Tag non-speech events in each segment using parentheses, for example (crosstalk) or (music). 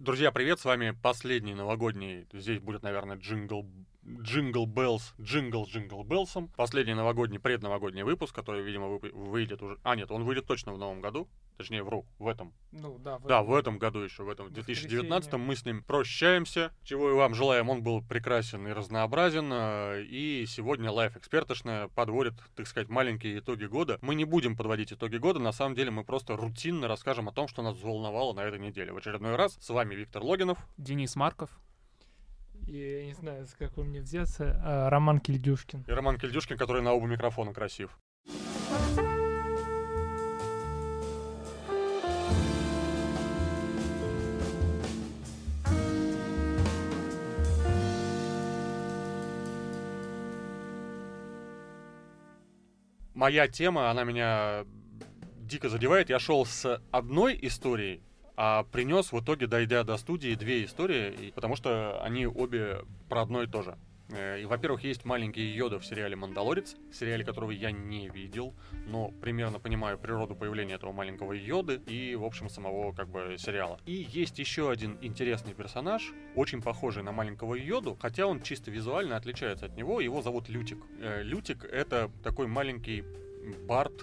Друзья, привет, с вами последний новогодний, здесь будет, наверное, джингл Jingle Bells, джингл Jingle Bells ом. Последний новогодний, предновогодний выпуск, который, видимо, выйдет уже... А, нет, он выйдет точно в новом году. Точнее, вру, в этом. Ну, да. В да, в этом году еще, в этом, в 2019 мы с ним прощаемся. Чего и вам желаем, он был прекрасен и разнообразен. Э, и сегодня Life Экспертошная подводит, так сказать, маленькие итоги года. Мы не будем подводить итоги года, на самом деле мы просто рутинно расскажем о том, что нас взволновало на этой неделе. В очередной раз с вами Виктор Логинов. Денис Марков и я не знаю, с какой мне взяться, а, Роман Кильдюшкин. И Роман Кильдюшкин, который на оба микрофона красив. Моя тема, она меня дико задевает. Я шел с одной историей, а принес в итоге, дойдя до студии, две истории, потому что они обе про одно и то же. Э, и, во-первых, есть маленький Йода в сериале «Мандалорец», сериале которого я не видел, но примерно понимаю природу появления этого маленького Йоды и, в общем, самого как бы сериала. И есть еще один интересный персонаж, очень похожий на маленького Йоду, хотя он чисто визуально отличается от него, его зовут Лютик. Э, Лютик — это такой маленький Барт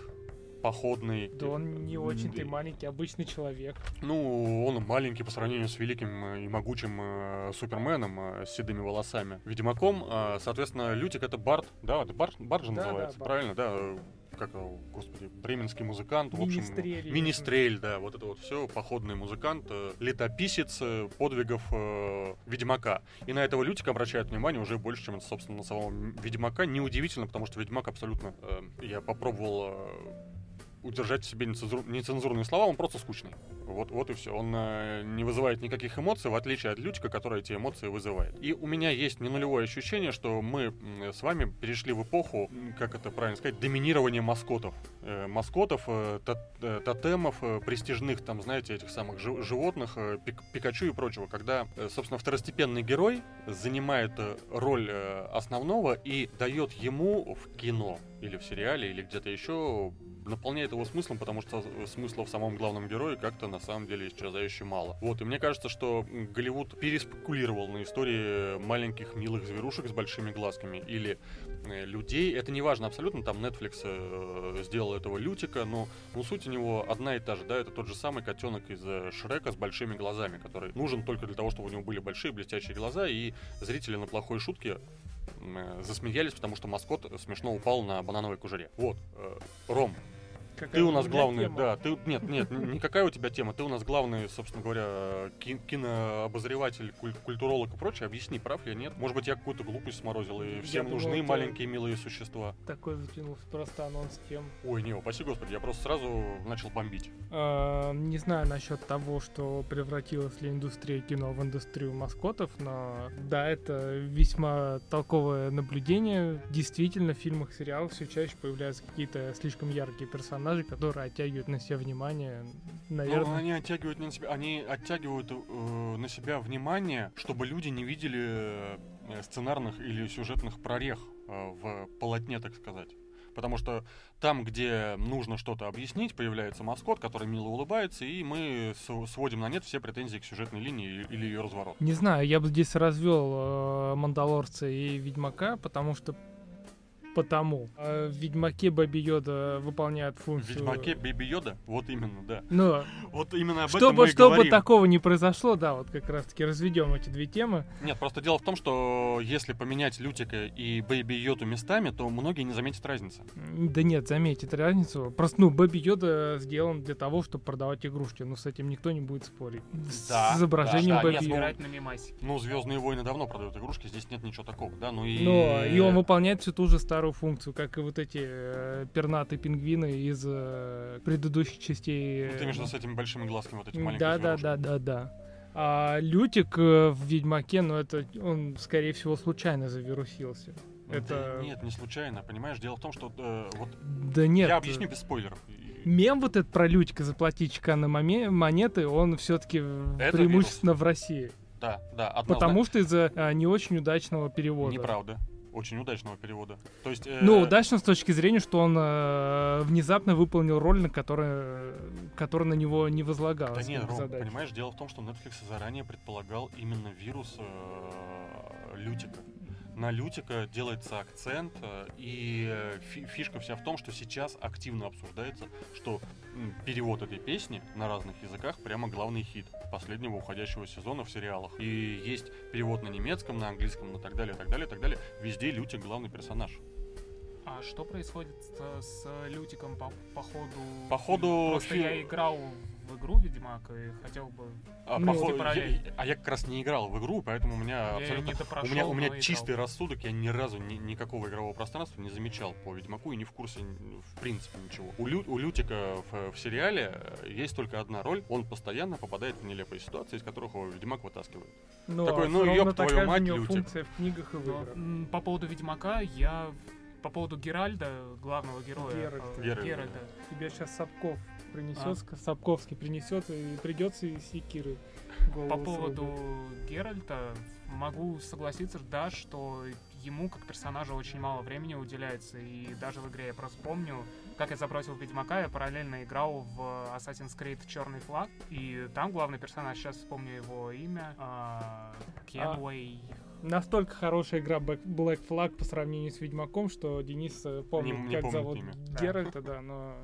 походный. Да он не очень-то маленький, обычный человек. Ну, он маленький по сравнению с великим и могучим э, Суперменом э, с седыми волосами. Ведьмаком, э, соответственно, Лютик это Барт, да, это Барт, Барт же да, называется, да, правильно, да, как, господи, бременский музыкант, в общем, министрель, да, вот это вот все, походный музыкант, э, летописец э, подвигов э, Ведьмака. И на этого Лютика обращают внимание уже больше, чем, собственно, на самого Ведьмака. Неудивительно, потому что Ведьмак абсолютно, э, я попробовал э, удержать в себе нецензур... нецензурные слова, он просто скучный. Вот, вот и все. Он э, не вызывает никаких эмоций, в отличие от Лютика, который эти эмоции вызывает. И у меня есть не нулевое ощущение, что мы с вами перешли в эпоху, как это правильно сказать, доминирования маскотов. Э, маскотов, э, э, тотемов, э, престижных, там, знаете, этих самых жи- животных, э, пик Пикачу и прочего. Когда, э, собственно, второстепенный герой занимает э, роль э, основного и дает ему в кино или в сериале, или где-то еще наполняет его смыслом, потому что смысла в самом главном герое как-то на самом деле исчезающе мало. Вот, и мне кажется, что Голливуд переспекулировал на истории маленьких милых зверушек с большими глазками или э, людей. Это не важно абсолютно, там Netflix э, сделал этого Лютика, но, но суть у него одна и та же, да, это тот же самый котенок из э, Шрека с большими глазами, который нужен только для того, чтобы у него были большие блестящие глаза, и зрители на плохой шутке засмеялись, потому что маскот смешно упал на банановой кожуре. Вот, э, Ром, Какая ты у нас главный, тема? да, ты, нет, нет, никакая у тебя тема, ты у нас главный, собственно говоря, ки- кинообозреватель, куль- культуролог и прочее, объясни, прав я нет? Может быть, я какую-то глупость сморозил, и всем я нужны думал, маленькие милые существа. Такой закинул просто анонс тем. Ой, не, упаси господи, я просто сразу начал бомбить. А, не знаю насчет того, что превратилась ли индустрия кино в индустрию маскотов, но да, это весьма толковое наблюдение. Действительно, в фильмах, сериалах все чаще появляются какие-то слишком яркие персонажи, персонажей, которые оттягивают на себя внимание, наверное. Ну, они оттягивают на себя, они оттягивают э, на себя внимание, чтобы люди не видели э, сценарных или сюжетных прорех э, в полотне, так сказать. Потому что там, где нужно что-то объяснить, появляется маскот, который мило улыбается, и мы сводим на нет все претензии к сюжетной линии или ее разворот. Не знаю, я бы здесь развел э, Мандалорца и Ведьмака, потому что потому. А в Ведьмаке Бэби Йода выполняет функцию... В Ведьмаке Baby Йода? Вот именно, да. Ну, вот именно об чтобы, этом мы Чтобы говорим. такого не произошло, да, вот как раз-таки разведем эти две темы. Нет, просто дело в том, что если поменять Лютика и Baby Йоду местами, то многие не заметят разницы. Да нет, заметит разницу. Просто, ну, Baby Йода сделан для того, чтобы продавать игрушки. Ну, с этим никто не будет спорить. Да, с изображением да, да, Baby Йода. Ну, Звездные войны давно продают игрушки, здесь нет ничего такого, да, ну и... Но и он выполняет всю ту же старую функцию, как и вот эти э, пернатые пингвины из э, предыдущих частей. Ну, ты между с этими большими глазками, вот эти маленькие Да, да, да, да, да. А Лютик э, в Ведьмаке, ну это он, скорее всего, случайно завирусился. Ну, это... Да, нет, не случайно, понимаешь? Дело в том, что э, вот... Да нет. Я объясню без спойлеров. Мем вот этот про Лютика заплатить чеканные монеты, он все-таки преимущественно вирус. в России. Да, да, однозначно. Потому что из-за а, не очень удачного перевода. Неправда очень удачного перевода. То есть, э... Ну, удачно с точки зрения, что он э, внезапно выполнил роль, на которой, которая на него не возлагалась. Да нет, Ром, понимаешь, дело в том, что Netflix заранее предполагал именно вирус э, Лютика на Лютика делается акцент, э, и э, фишка вся в том, что сейчас активно обсуждается, что перевод этой песни на разных языках прямо главный хит последнего уходящего сезона в сериалах. И есть перевод на немецком, на английском, на так далее, так далее, так далее. Везде Лютик главный персонаж. А что происходит с, Лютиком по, по ходу? По ходу... Просто фи... я играл в игру Ведьмак и хотел бы. А, ну, типа, я, а я как раз не играл в игру, поэтому у меня я абсолютно. Допрошел, у меня, у меня чистый играл. рассудок, я ни разу ни, никакого игрового пространства не замечал по Ведьмаку и не в курсе в принципе ничего. У, Лю, у Лютика в, в сериале э, есть только одна роль, он постоянно попадает в нелепые ситуации, из которых его Ведьмак вытаскивает. Ну, Такой, а ну ёб твою мать, Лютик. функция в книгах и в играх. По поводу Ведьмака я по поводу Геральда, главного героя. Геральта. Геральта. Геральта. Тебе сейчас Сапков принесет, а? Сапковский принесет, и придется и секиры. По поводу. Геральта могу согласиться, да, что ему как персонажу очень мало времени уделяется, и даже в игре я просто помню, как я забросил Ведьмака, я параллельно играл в Assassin's Creed Черный флаг, и там главный персонаж, сейчас вспомню его имя, а, Кенуэй. А, настолько хорошая игра Black Flag по сравнению с Ведьмаком, что Денис э, помнит, не, не как зовут имя. Геральта, да, но...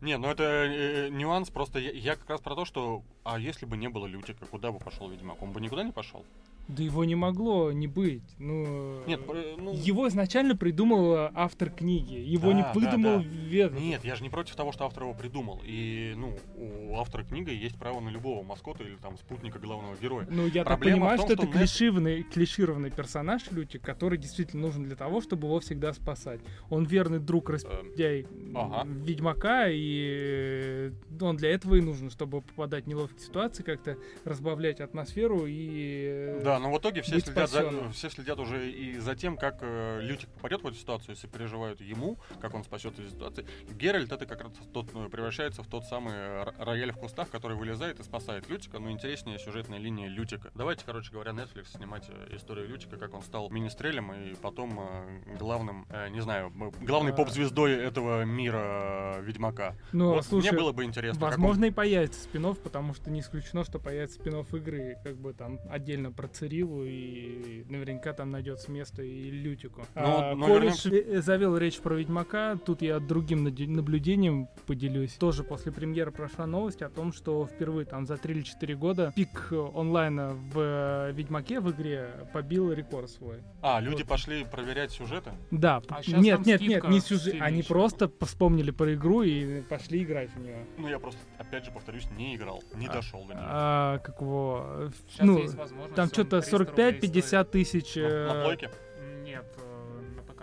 Не, ну это э, э, нюанс, просто я, я как раз про то, что а если бы не было Лютика, куда бы пошел Ведьмак? Он бы никуда не пошел? Да его не могло не быть. Ну, Нет, ну... Его изначально придумал автор книги. Его да, не придумал да, да. Ведов. Нет, я же не против того, что автор его придумал. И, ну, у автора книги есть право на любого маскота или там спутника главного героя. Ну, я Проблема так понимаю, том, что, что это клишированный, клишированный персонаж Лютик, который действительно нужен для того, чтобы его всегда спасать. Он верный друг эм, ага. Ведьмака, и он для этого и нужен, чтобы попадать в неловкие ситуации, как-то разбавлять атмосферу и да, но в итоге все следят, за, все следят уже и за тем, как э, Лютик попадет в эту ситуацию, если переживают ему, как он спасет из ситуации. Геральт это как раз тот, ну, превращается в тот самый рояль в кустах, который вылезает и спасает Лютика. Но интереснее сюжетная линия Лютика. Давайте, короче говоря, Netflix снимать э, историю Лютика, как он стал министрелем и потом э, главным, э, не знаю, главной а... поп-звездой этого мира э, Ведьмака. Ну, вот слушай, мне было бы интересно. Возможно, он... и появится спин потому что не исключено, что появится спин игры, как бы там отдельно про Цирилу, и наверняка там найдется место и Лютику. Ну, а, ну, Колледж вернем... завел речь про Ведьмака, тут я другим наблюдением поделюсь. Тоже после премьеры прошла новость о том, что впервые там за 3 или 4 года пик онлайна в Ведьмаке в игре побил рекорд свой. А, люди вот. пошли проверять сюжеты? Да. А нет, нет, нет, не сюжет. Они просто вспомнили про игру и пошли играть в нее. Ну, я просто, опять же, повторюсь, не играл, не а, дошел до нее. А, как его... Сейчас ну, там что-то 45-50 тысяч... На, на э, плойке? Нет, э, на ПК.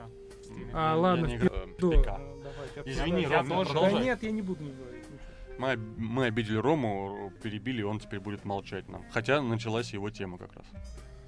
А, ладно, в ПК. Извини, Ром, продолжай. Да нет, я не буду говорить. Мы, мы обидели Рому, перебили, он теперь будет молчать нам. Хотя началась его тема как раз.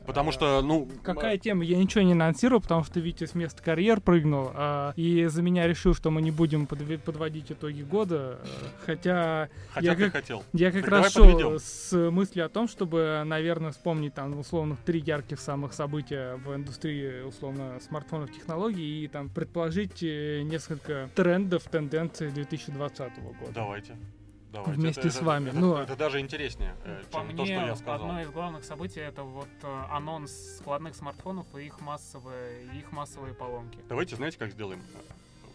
Потому что, ну... Какая тема? Я ничего не анонсировал, потому что Витя с места карьер прыгнул, а, и за меня решил, что мы не будем подв- подводить итоги года, хотя... Хотя я ты как, хотел. Я как так раз шел с мыслью о том, чтобы, наверное, вспомнить там условно три ярких самых события в индустрии, условно, смартфонов, технологий, и там предположить э, несколько трендов, тенденций 2020 года. Давайте. Давайте. вместе это, с вами. Это, ну, это, это даже интереснее, э, По чем мне, то, что я сказал. Одно из главных событий это вот э, анонс складных смартфонов и их массовые, их массовые поломки. Давайте, знаете, как сделаем?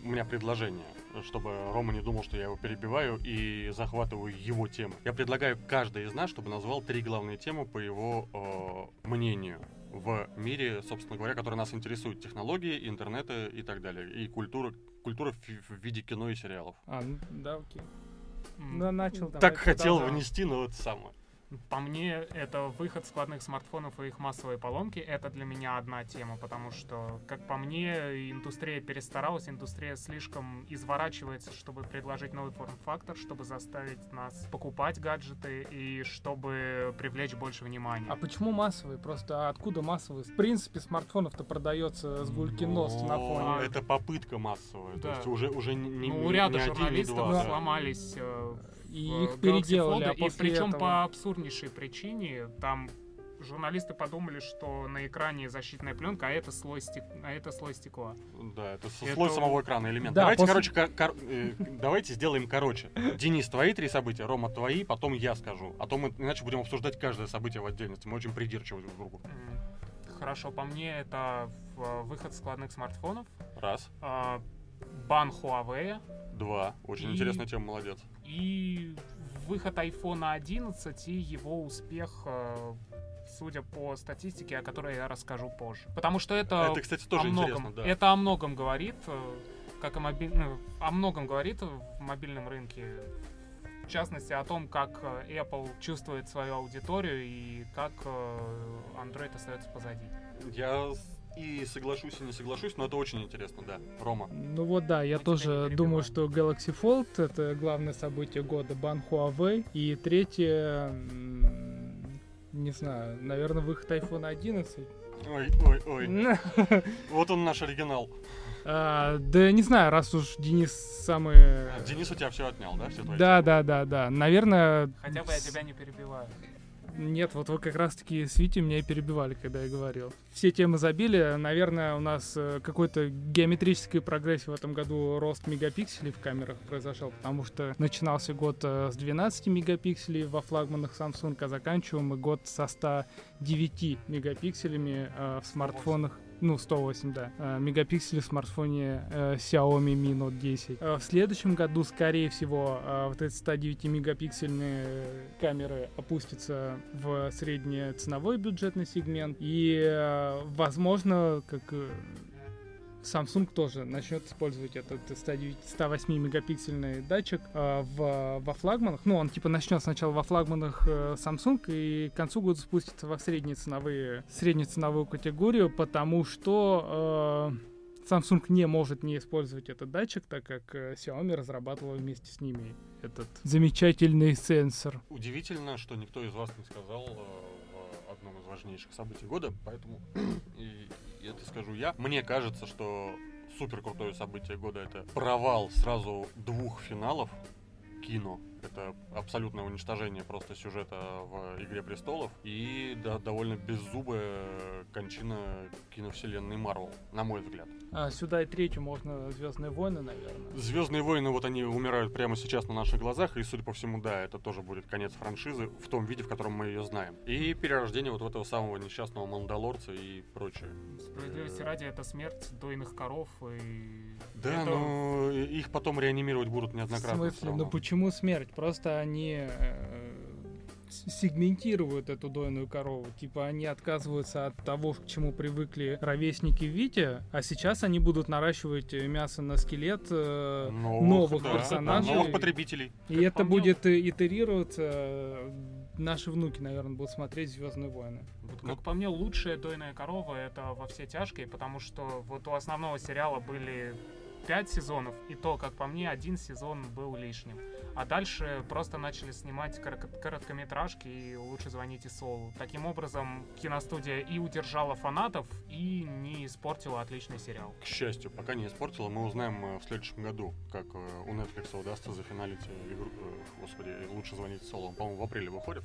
У меня предложение, чтобы Рома не думал, что я его перебиваю и захватываю его темы. Я предлагаю каждый из нас, чтобы назвал три главные темы по его э, мнению в мире, собственно говоря, который нас интересует. Технологии, интернеты и так далее. И культура, культура в, в виде кино и сериалов. А, ну, да, окей. Начал. Так хотел внести, но это самое. По мне, это выход складных смартфонов и их массовые поломки. Это для меня одна тема, потому что, как по мне, индустрия перестаралась, индустрия слишком изворачивается, чтобы предложить новый форм-фактор, чтобы заставить нас покупать гаджеты и чтобы привлечь больше внимания. А почему массовые? Просто откуда массовые? В принципе, смартфонов-то продается с гульки нос на фоне. А, это попытка массовая. Да. То есть уже, уже не, ну, у ряда не журналистов один, два, сломались э, и их переделали. А и причем этого... по абсурднейшей причине там журналисты подумали, что на экране защитная пленка, а это слой, стек... а это слой стекла. Да, это, это... слой самого экрана элемент. Да, давайте, после... короче, кор- кор- э, давайте сделаем короче. Денис, твои три события, Рома, твои, потом я скажу. А то мы иначе будем обсуждать каждое событие в отдельности. Мы очень придирчивы друг к другу. Хорошо, по мне это выход складных смартфонов. Раз. А, бан Huawei. Два. Очень и... интересная тема, молодец. И выход iPhone 11 и его успех э, судя по статистике, о которой я расскажу позже. Потому что это, это кстати, тоже о многом, да. это о многом говорит, э, как о, мобиль... ну, о многом говорит в мобильном рынке. В частности, о том, как э, Apple чувствует свою аудиторию и как Android остается позади. Я и соглашусь, и не соглашусь, но это очень интересно, да. Рома. Ну вот да, я Мы тоже думаю, что Galaxy Fold — это главное событие года, бан Huawei. И третье, не знаю, наверное, выход iPhone 11. Ой, ой, ой. (laughs) Вот он наш оригинал. А, да не знаю, раз уж Денис самый... А, Денис у тебя все отнял, да? Все твои да, да, да, да. Наверное... Хотя бы я тебя не перебиваю. Нет, вот вы как раз-таки с Вити меня и перебивали, когда я говорил. Все темы забили. Наверное, у нас э, какой-то геометрический прогресс в этом году рост мегапикселей в камерах произошел, потому что начинался год э, с 12 мегапикселей во флагманах Samsung, а заканчиваем мы год со 109 мегапикселями э, в смартфонах ну, 108, да, э, мегапикселей в смартфоне э, Xiaomi Mi Note 10. Э, в следующем году, скорее всего, вот эти 109 мегапиксельные камеры опустятся в средний ценовой бюджетный сегмент. И, возможно, как Samsung тоже начнет использовать этот 108 мегапиксельный датчик э, в, во флагманах. Ну, он типа начнет сначала во флагманах э, Samsung и к концу года спустится во средние ценовые, среднюю ценовую категорию, потому что э, Samsung не может не использовать этот датчик, так как э, Xiaomi разрабатывала вместе с ними этот замечательный сенсор. Удивительно, что никто из вас не сказал э, одном из важнейших событий года, поэтому (clears throat) и это скажу я. Мне кажется, что супер крутое событие года это провал сразу двух финалов кино. Это абсолютное уничтожение просто сюжета в «Игре престолов» и да, довольно беззубая кончина киновселенной Марвел, на мой взгляд. А, сюда и третью можно «Звездные войны», наверное. «Звездные войны», вот они умирают прямо сейчас на наших глазах, и, судя по всему, да, это тоже будет конец франшизы в том виде, в котором мы ее знаем. И перерождение вот этого самого несчастного Мандалорца и прочее. Справедливости ради, это смерть дойных коров и... Да, это... но их потом реанимировать будут неоднократно. В смысле? Ну почему смерть? Просто они э, сегментируют эту дойную корову. Типа они отказываются от того, к чему привыкли ровесники Вити, а сейчас они будут наращивать мясо на скелет э, новых, новых да, персонажей. Новых потребителей. И как это будет итерироваться. Наши внуки, наверное, будут смотреть Звездные войны. Вот, как ну, по мне, лучшая дойная корова это во все тяжкие, потому что вот у основного сериала были пять сезонов, и то, как по мне, один сезон был лишним. А дальше просто начали снимать короткометражки и лучше звоните Солу. Таким образом, киностудия и удержала фанатов, и не испортила отличный сериал. К счастью, пока не испортила, мы узнаем э, в следующем году, как э, у Netflix удастся зафиналить игру, э, господи, лучше звонить Солу. Он, по-моему, в апреле выходит.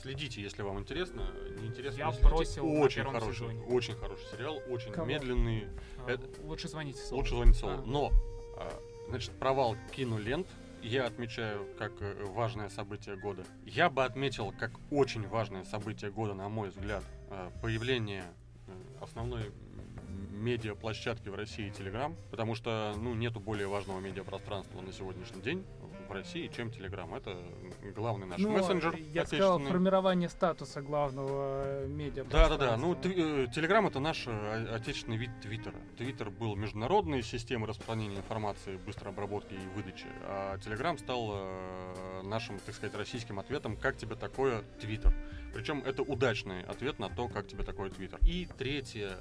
Следите, если вам интересно. Неинтересно. Я бросил очень хороший, сезоне. очень хороший сериал, очень Кого? медленный. А, Это... Лучше звоните Солу. Лучше звоните Солу. А. Но, а, значит, провал кинолент я отмечаю как э, важное событие года. Я бы отметил как очень важное событие года, на мой взгляд, э, появление э, основной медиаплощадки в России Telegram, потому что, ну, нету более важного медиапространства на сегодняшний день в России, чем Telegram. Это главный наш ну, мессенджер. Я сказал, формирование статуса главного э, медиа. Да, да, да. Ну, Telegram э, это наш э, отечественный вид Твиттера. Твиттер был международной системой распространения информации, быстрой обработки и выдачи, а Telegram стал нашим, так сказать, российским ответом, как тебе такое Твиттер. Причем это удачный ответ на то, как тебе такое Твиттер. И третье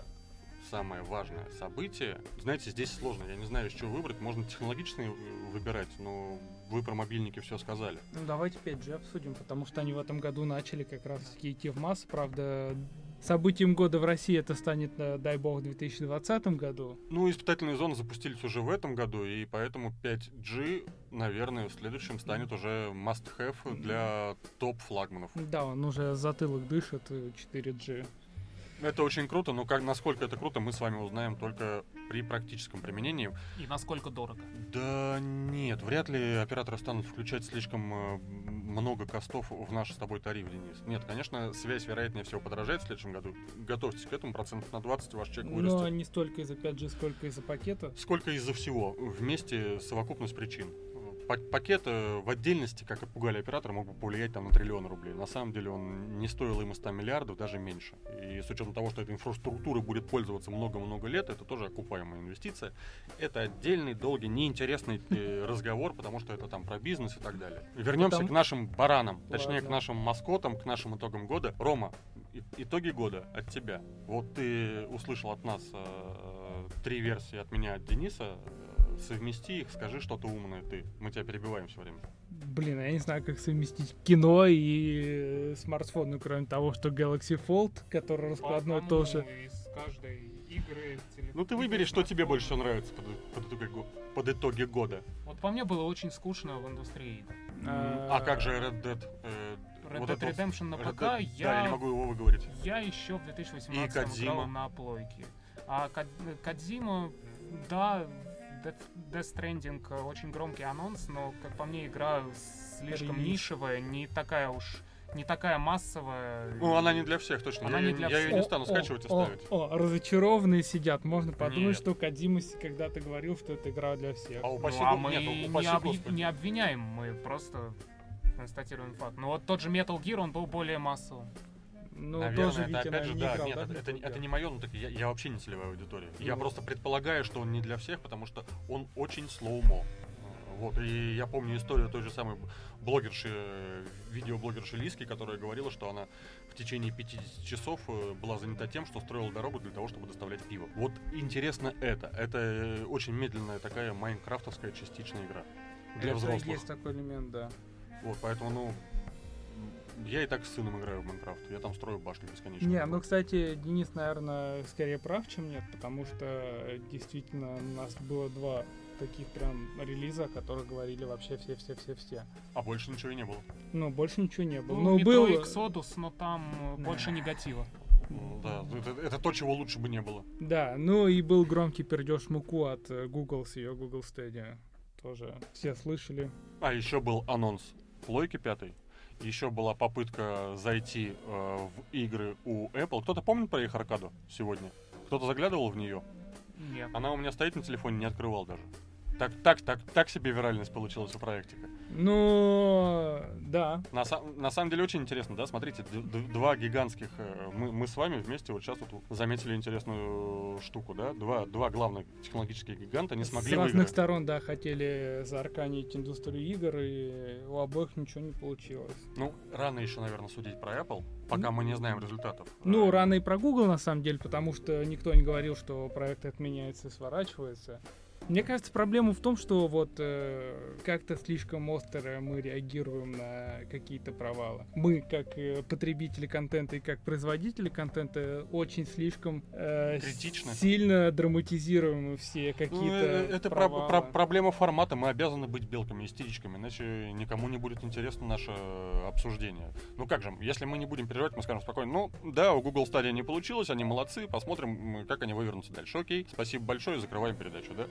самое важное событие. Знаете, здесь сложно, я не знаю, из чего выбрать. Можно технологичные выбирать, но вы про мобильники все сказали. Ну давайте 5G обсудим, потому что они в этом году начали как раз идти в массы. Правда, событием года в России это станет, э, дай бог, в 2020 году. Ну, испытательные зоны запустились уже в этом году, и поэтому 5G наверное, следующим станет уже must-have для топ-флагманов. Да, он уже затылок дышит 4G. Это очень круто, но как, насколько это круто, мы с вами узнаем только при практическом применении. И насколько дорого? Да нет, вряд ли операторы станут включать слишком э, много костов в наш с тобой тариф, Денис. Нет, конечно, связь, вероятнее всего, подорожает в следующем году. Готовьтесь к этому, процентов на 20 ваш чек вырастет. Но не столько из-за 5G, сколько из-за пакета. Сколько из-за всего. Вместе совокупность причин пакет в отдельности, как и пугали оператора, мог бы повлиять там на триллион рублей. На самом деле он не стоил ему 100 миллиардов, даже меньше. И с учетом того, что эта инфраструктура будет пользоваться много-много лет, это тоже окупаемая инвестиция. Это отдельный, долгий, неинтересный э, (laughs) разговор, потому что это там про бизнес и так далее. Вернемся к нашим баранам, точнее Ладно. к нашим маскотам, к нашим итогам года. Рома, итоги года от тебя. Вот ты услышал от нас э, три версии от меня, от Дениса совмести их, скажи что-то умное ты. Мы тебя перебиваем все время. Блин, я не знаю, как совместить кино и э, смартфон, ну, кроме того, что Galaxy Fold, который раскладной По тоже. Из каждой игры Ну, ты выбери, что тебе больше всего нравится под, под, итоги, под итоги года. Вот по мне было очень скучно в индустрии. А, а как же Red Dead? Э, Red вот Dead Redemption на ПК Dead, я... Да, я не могу его выговорить. Я еще в 2018 играл на плойке. А Кадзима, да, Death, Death Stranding э, очень громкий анонс, но, как по мне, игра слишком Релиз. нишевая, не такая уж не такая массовая. Ну, она не для всех, точно. Она я, не для я всех. ее не стану скачивать и ставить. О, о, разочарованные сидят. Можно подумать, Нет. что Кадима когда-то говорил, что это игра для всех. А упаси ну, а мы Нет, упаси не, об... не обвиняем, мы просто констатируем факт. Ну вот тот же Metal Gear, он был более массовым. Ну, Наверное, тоже, это Витя, опять же, не да, играл, нет, да, это, это, это не мое, ну так я, я вообще не целевая аудитория. Ну. Я просто предполагаю, что он не для всех, потому что он очень slow-mo. Вот, и я помню историю той же самой блогерши, видеоблогерши Лиски, которая говорила, что она в течение 50 часов э, была занята тем, что строила дорогу для того, чтобы доставлять пиво. Вот интересно это. Это э, очень медленная такая майнкрафтовская частичная игра. Для это взрослых. есть такой элемент, да. Вот, поэтому, ну, я и так с сыном играю в Майнкрафт. Я там строю башни бесконечно. Не, ну, кстати, Денис, наверное, скорее прав, чем нет, потому что действительно у нас было два таких прям релиза, которые говорили вообще все-все-все-все. А больше ничего и не было? Ну, больше ничего не было. Ну, ну был... Exodus, но там да. больше негатива. Ну, да, это, это то, чего лучше бы не было. Да, ну и был громкий пердеж муку от э, Google с ее Google Stadia. Тоже все слышали. А еще был анонс плойки пятой. Еще была попытка зайти э, в игры у Apple. Кто-то помнит про их аркаду сегодня? Кто-то заглядывал в нее? Нет. Она у меня стоит на телефоне, не открывал даже. Так, так, так, так себе виральность получилась у проектика. Ну, да. На, на самом деле очень интересно, да, смотрите, два гигантских, э, мы, мы с вами вместе вот сейчас вот заметили интересную штуку, да, два, два главных технологических гиганта не смогли С разных выиграть. сторон, да, хотели заарканить индустрию игр, и у обоих ничего не получилось. Ну, рано еще, наверное, судить про Apple, пока ну, мы не знаем результатов. Ну, рано и про Google, на самом деле, потому что никто не говорил, что проект отменяется и сворачивается. Мне кажется, проблема в том, что вот э, как-то слишком остро мы реагируем на какие-то провалы. Мы, как э, потребители контента и как производители контента, очень слишком э, сильно драматизируем все какие-то ну, э, Это провалы. Про- про- проблема формата. Мы обязаны быть белками, истеричками, иначе никому не будет интересно наше обсуждение. Ну как же, если мы не будем переживать, мы скажем спокойно, ну да, у Google стадия не получилось, они молодцы, посмотрим, как они вывернутся дальше. Окей, спасибо большое, закрываем передачу, да?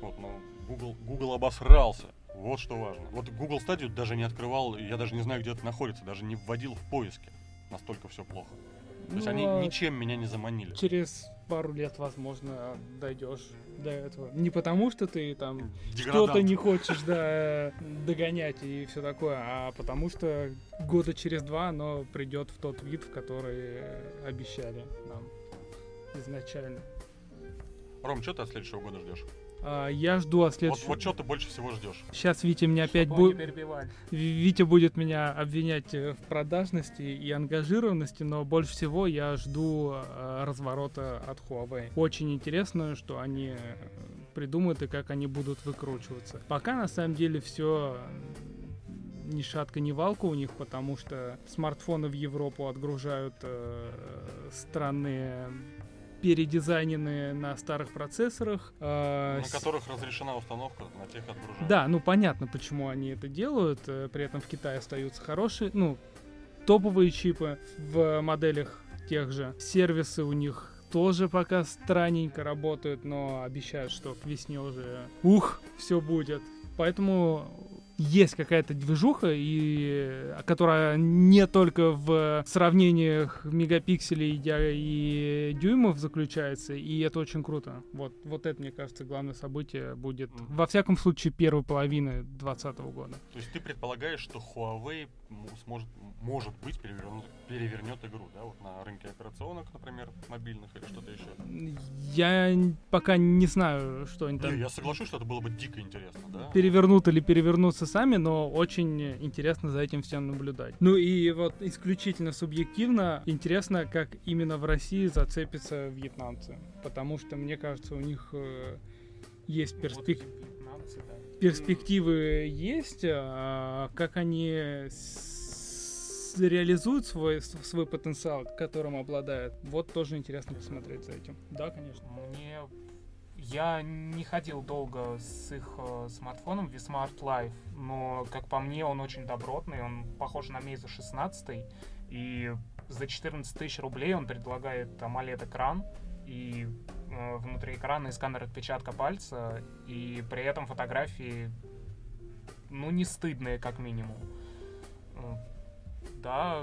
Вот, но Google, Google обосрался. Вот что важно. Вот Google стадию даже не открывал, я даже не знаю, где это находится, даже не вводил в поиске. Настолько все плохо. То ну, есть они а ничем меня не заманили. Через пару лет, возможно, дойдешь до этого. Не потому, что ты там что-то не хочешь да, догонять и все такое, а потому что года через два оно придет в тот вид, в который обещали нам изначально. Ром, что ты от следующего года ждешь? А, я жду от следующего... Вот, вот что ты больше всего ждешь? Сейчас Витя меня опять будет... Витя будет меня обвинять э, в продажности и ангажированности, но больше всего я жду э, разворота от Huawei. Очень интересно, что они э, придумают и как они будут выкручиваться. Пока на самом деле все ни шатка, ни валка у них, потому что смартфоны в Европу отгружают э, странные передизайнены на старых процессорах. Э, на которых разрешена установка на тех отгружения. Да, ну понятно, почему они это делают. Э, при этом в Китае остаются хорошие, ну, топовые чипы в моделях тех же. Сервисы у них тоже пока странненько работают, но обещают, что к весне уже ух, все будет. Поэтому есть какая-то движуха, и, которая не только в сравнениях мегапикселей и дюймов заключается, и это очень круто. Вот, вот это, мне кажется, главное событие будет, во всяком случае, первой половины 2020 года. То есть ты предполагаешь, что Huawei сможет, может быть, перевернет, перевернет игру, да, вот на рынке операционок, например, мобильных или что-то еще? Я пока не знаю, что они там... Не, я соглашусь, что это было бы дико интересно, да? Перевернут или перевернутся сами, но очень интересно за этим всем наблюдать. Ну и вот исключительно субъективно интересно, как именно в России зацепятся вьетнамцы, потому что, мне кажется, у них э, есть перспектива перспективы есть, а как они реализуют свой, свой потенциал, которым обладают. Вот тоже интересно посмотреть за этим. Да, конечно. Мне я не ходил долго с их э, смартфоном Vsmart Life, но, как по мне, он очень добротный, он похож на Meizu 16, и за 14 тысяч рублей он предлагает AMOLED-экран, и внутри экрана и сканер отпечатка пальца, и при этом фотографии, ну, не стыдные, как минимум. Э, да,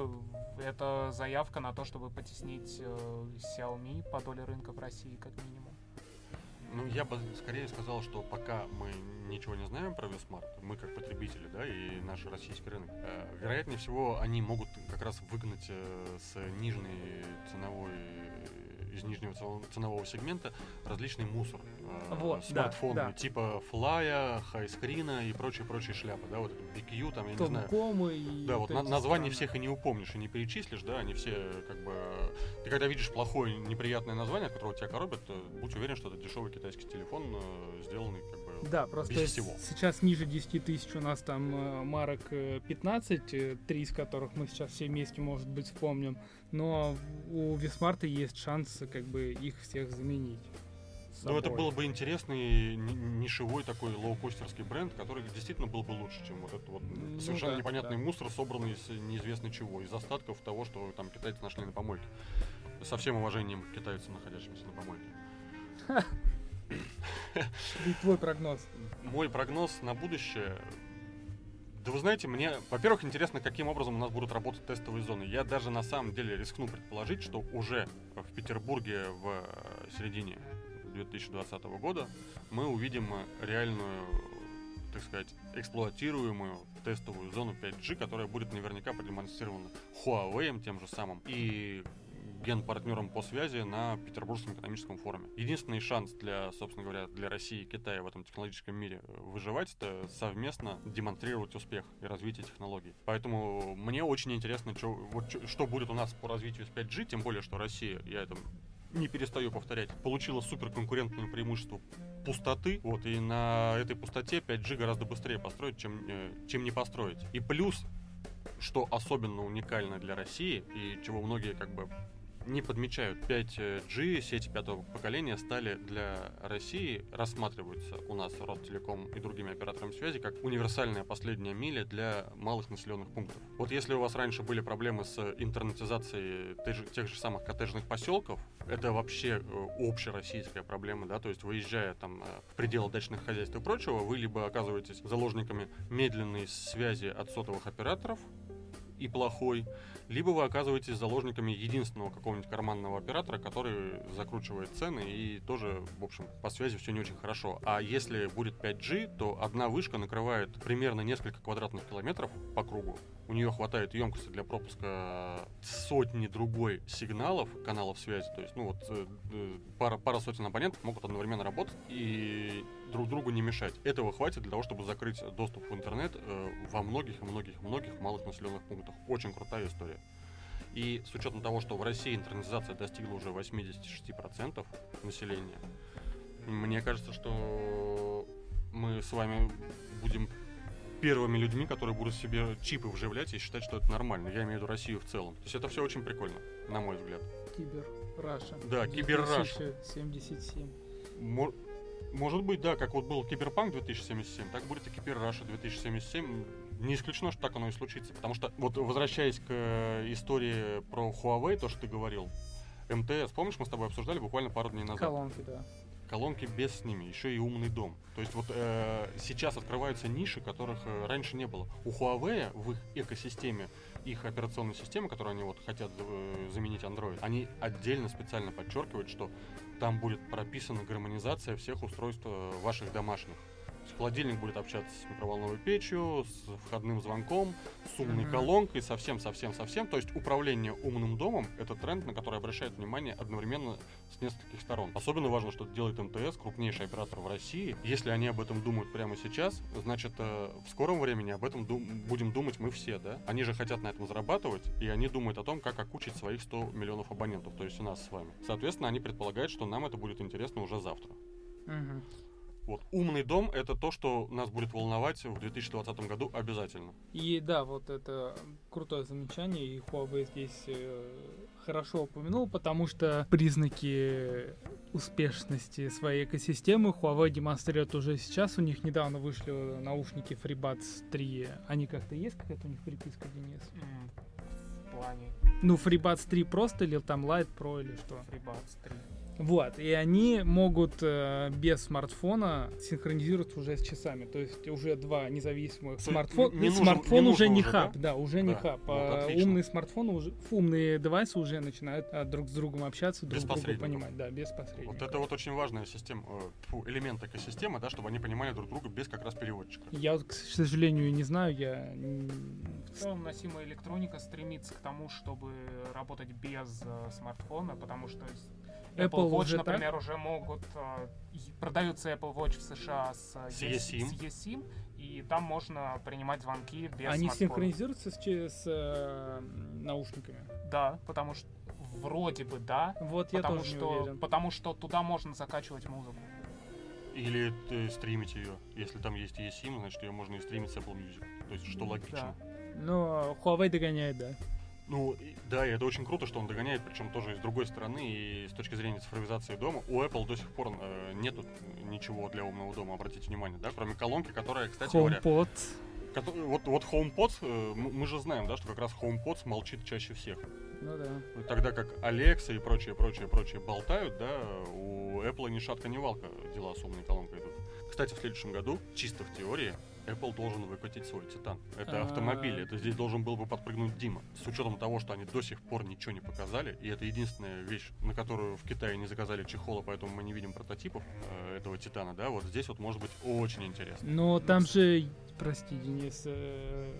это заявка на то, чтобы потеснить э, Xiaomi по доле рынка в России, как минимум. Ну, я бы скорее сказал, что пока мы ничего не знаем про Vsmart, мы как потребители, да, и наш российский рынок, э, вероятнее всего, они могут как раз выгнать э, с нижней ценовой из нижнего ценового сегмента различный мусор. Э, вот, смартфоны, да, да. типа флая, хайскрина и прочие-прочие шляпы, да, вот BQ, там, я Том не знаю. И да, вот на, название всех и не упомнишь, и не перечислишь, да, они все как бы... Ты когда видишь плохое, неприятное название, от которого тебя коробят, будь уверен, что это дешевый китайский телефон, э, сделанный как бы Да, просто без всего. сейчас ниже 10 тысяч у нас там э, марок 15, три из которых мы сейчас все вместе, может быть, вспомним но у Висмарта есть шанс как бы их всех заменить. Ну, это было бы интересный нишевой такой лоукостерский бренд, который действительно был бы лучше, чем вот этот вот ну, совершенно да, непонятный да. мусор, собранный из неизвестно чего, из остатков того, что там китайцы нашли на помойке. Со всем уважением к китайцам, находящимся на помойке. (laughs) И твой прогноз? Мой прогноз на будущее да вы знаете, мне, во-первых, интересно, каким образом у нас будут работать тестовые зоны. Я даже на самом деле рискну предположить, что уже в Петербурге в э, середине 2020 года мы увидим реальную, так сказать, эксплуатируемую тестовую зону 5G, которая будет наверняка продемонстрирована Huawei тем же самым. И генпартнером по связи на Петербургском экономическом форуме. Единственный шанс для, собственно говоря, для России и Китая в этом технологическом мире выживать, это совместно демонстрировать успех и развитие технологий. Поэтому мне очень интересно, что, вот, что будет у нас по развитию с 5G, тем более, что Россия, я это не перестаю повторять, получила суперконкурентное преимущество пустоты, вот, и на этой пустоте 5G гораздо быстрее построить, чем, э, чем не построить. И плюс, что особенно уникально для России, и чего многие как бы не подмечают. 5G, сети пятого поколения стали для России, рассматриваются у нас Ростелеком и другими операторами связи, как универсальная последняя миля для малых населенных пунктов. Вот если у вас раньше были проблемы с интернетизацией тех же самых коттеджных поселков, это вообще э, общероссийская проблема, да, то есть выезжая там э, в пределы дачных хозяйств и прочего, вы либо оказываетесь заложниками медленной связи от сотовых операторов, и плохой, либо вы оказываетесь заложниками единственного какого-нибудь карманного оператора, который закручивает цены и тоже, в общем, по связи все не очень хорошо. А если будет 5G, то одна вышка накрывает примерно несколько квадратных километров по кругу. У нее хватает емкости для пропуска сотни другой сигналов, каналов связи. То есть, ну вот, э, э, пара, пара сотен абонентов могут одновременно работать и друг другу не мешать. Этого хватит для того, чтобы закрыть доступ в интернет э, во многих и многих многих малых населенных пунктах. Очень крутая история. И с учетом того, что в России интернетизация достигла уже 86% населения, мне кажется, что мы с вами будем первыми людьми, которые будут себе чипы вживлять и считать, что это нормально. Я имею в виду Россию в целом. То есть это все очень прикольно, на мой взгляд. Кибер Russia. Да, Кибер Russia. 77. Может быть, да, как вот был Киберпанк 2077, так будет и Кибер Russia 2077. Не исключено, что так оно и случится. Потому что, вот возвращаясь к э, истории про Huawei, то, что ты говорил, МТС, помнишь, мы с тобой обсуждали буквально пару дней назад? Колонки, да. Колонки без с ними, еще и умный дом. То есть вот э, сейчас открываются ниши, которых э, раньше не было. У Huawei в их экосистеме, их операционной системы, которую они вот хотят э, заменить Android, они отдельно специально подчеркивают, что там будет прописана гармонизация всех устройств э, ваших домашних. Холодильник будет общаться с микроволновой печью, с входным звонком, с умной mm-hmm. колонкой, совсем-совсем-совсем. То есть управление умным домом — это тренд, на который обращает внимание одновременно с нескольких сторон. Особенно важно, что делает МТС, крупнейший оператор в России. Если они об этом думают прямо сейчас, значит, э, в скором времени об этом дум- будем думать мы все, да? Они же хотят на этом зарабатывать, и они думают о том, как окучить своих 100 миллионов абонентов, то есть у нас с вами. Соответственно, они предполагают, что нам это будет интересно уже завтра. Угу. Вот умный дом это то, что нас будет волновать в 2020 году обязательно. И да, вот это крутое замечание, и Huawei здесь э, хорошо упомянул, потому что признаки успешности своей экосистемы Huawei демонстрирует уже сейчас. У них недавно вышли наушники FreeBuds 3. Они как-то есть какая-то у них приписка, Денис? Mm, в плане. Ну, FreeBuds 3 просто или там Light Pro или что? FreeBuds 3. Вот, и они могут э, без смартфона синхронизироваться уже с часами. То есть уже два независимых смартфона. Не смартфон уже не уже, хаб, да? да, уже да. не хаб. Вот, а умные смартфоны уже, умные девайсы уже начинают а, друг с другом общаться, друг друга понимать, да, без посредников. Вот это вот очень важная система, э, фу, элемент экосистемы, да, чтобы они понимали друг друга без как раз переводчика. Я к сожалению, не знаю, я. В целом носимая электроника стремится к тому, чтобы работать без э, смартфона, потому что Apple, Apple Watch, уже например, так? уже могут... Э, продаются Apple Watch в США с, с, eSIM. с eSIM, и там можно принимать звонки без Они смартфона. синхронизируются с, с э, наушниками? Да, потому что вроде бы да. Вот я потому тоже что, не уверен. Потому что туда можно закачивать музыку. Или ты стримить ее. Если там есть eSIM, значит ее можно и стримить с Apple Music. То есть, что логично. Да. Но Huawei догоняет, да. Ну, да, и это очень круто, что он догоняет, причем тоже с другой стороны, и с точки зрения цифровизации дома. У Apple до сих пор э, нету ничего для умного дома, обратите внимание, да, кроме колонки, которая, кстати HomePod. говоря... Вот, вот HomePod, э, мы же знаем, да, что как раз HomePod молчит чаще всех. Ну да. Тогда как Alexa и прочее, прочее, прочее болтают, да, у Apple ни шатка, ни валка дела с умной колонкой идут. Кстати, в следующем году, чисто в теории, Apple должен выкатить свой Титан. Это а. автомобиль, это здесь должен был бы подпрыгнуть Дима. С учетом того, что они до сих пор ничего не показали, и это единственная вещь, на которую в Китае не заказали чехола, поэтому мы не видим прототипов э, этого Титана, да, вот здесь вот может быть очень интересно. Но там же, (laughs) прости, Денис, э,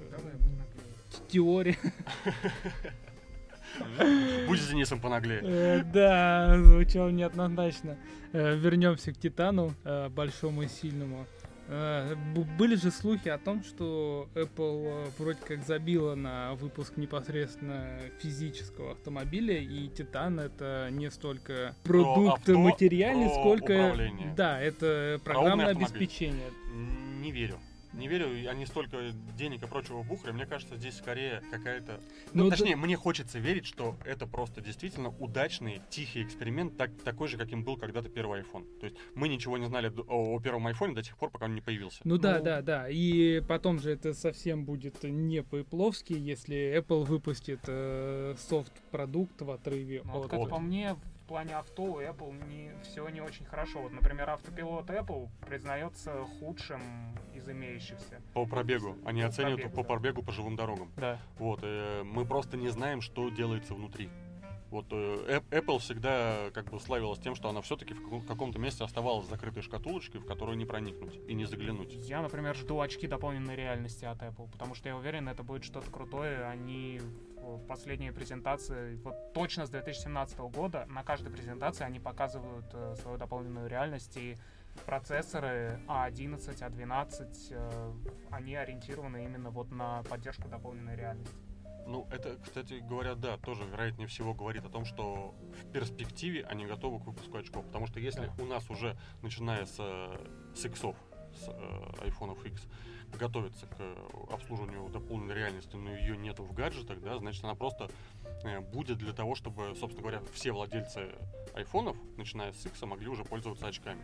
теория... (laughs) Будь с Денисом понаглее. Э, да, звучало неоднозначно. Вернемся к Титану, большому и сильному. Э, были же слухи о том, что Apple э, вроде как забила на выпуск непосредственно физического автомобиля, и Titan это не столько продукт материальный, сколько... Управление. Да, это программное обеспечение. Не верю не верю, они столько денег и прочего бухали. Мне кажется, здесь скорее какая-то... Ну, ну точнее, да... мне хочется верить, что это просто действительно удачный, тихий эксперимент, так, такой же, каким был когда-то первый iPhone. То есть мы ничего не знали о, о первом iPhone до тех пор, пока он не появился. Ну, ну да, да, да. И потом же это совсем будет не по-эпловски, если Apple выпустит э, софт-продукт в отрыве ну, от... Как по мне, плане авто у Apple не, все не очень хорошо. Вот, например, автопилот Apple признается худшим из имеющихся. По пробегу. Они по оценивают пробегу, по да. пробегу по живым дорогам. Да. Вот. Э, мы просто не знаем, что делается внутри. Вот э, Apple всегда как бы славилась тем, что она все-таки в каком-то месте оставалась закрытой шкатулочкой, в которую не проникнуть и не заглянуть. Я, например, жду очки дополненной реальности от Apple, потому что я уверен, это будет что-то крутое. Они в последней презентации, вот точно с 2017 года, на каждой презентации они показывают э, свою дополненную реальность и процессоры А11, А12, э, они ориентированы именно вот на поддержку дополненной реальности. Ну, это, кстати говоря, да, тоже, вероятнее всего, говорит о том, что в перспективе они готовы к выпуску очков. Потому что если да. у нас уже, начиная с, с иксов, с э, iPhone X готовится к обслуживанию дополненной реальности, но ее нету в гаджетах, да, значит, она просто э, будет для того, чтобы, собственно говоря, все владельцы айфонов, начиная с X, могли уже пользоваться очками.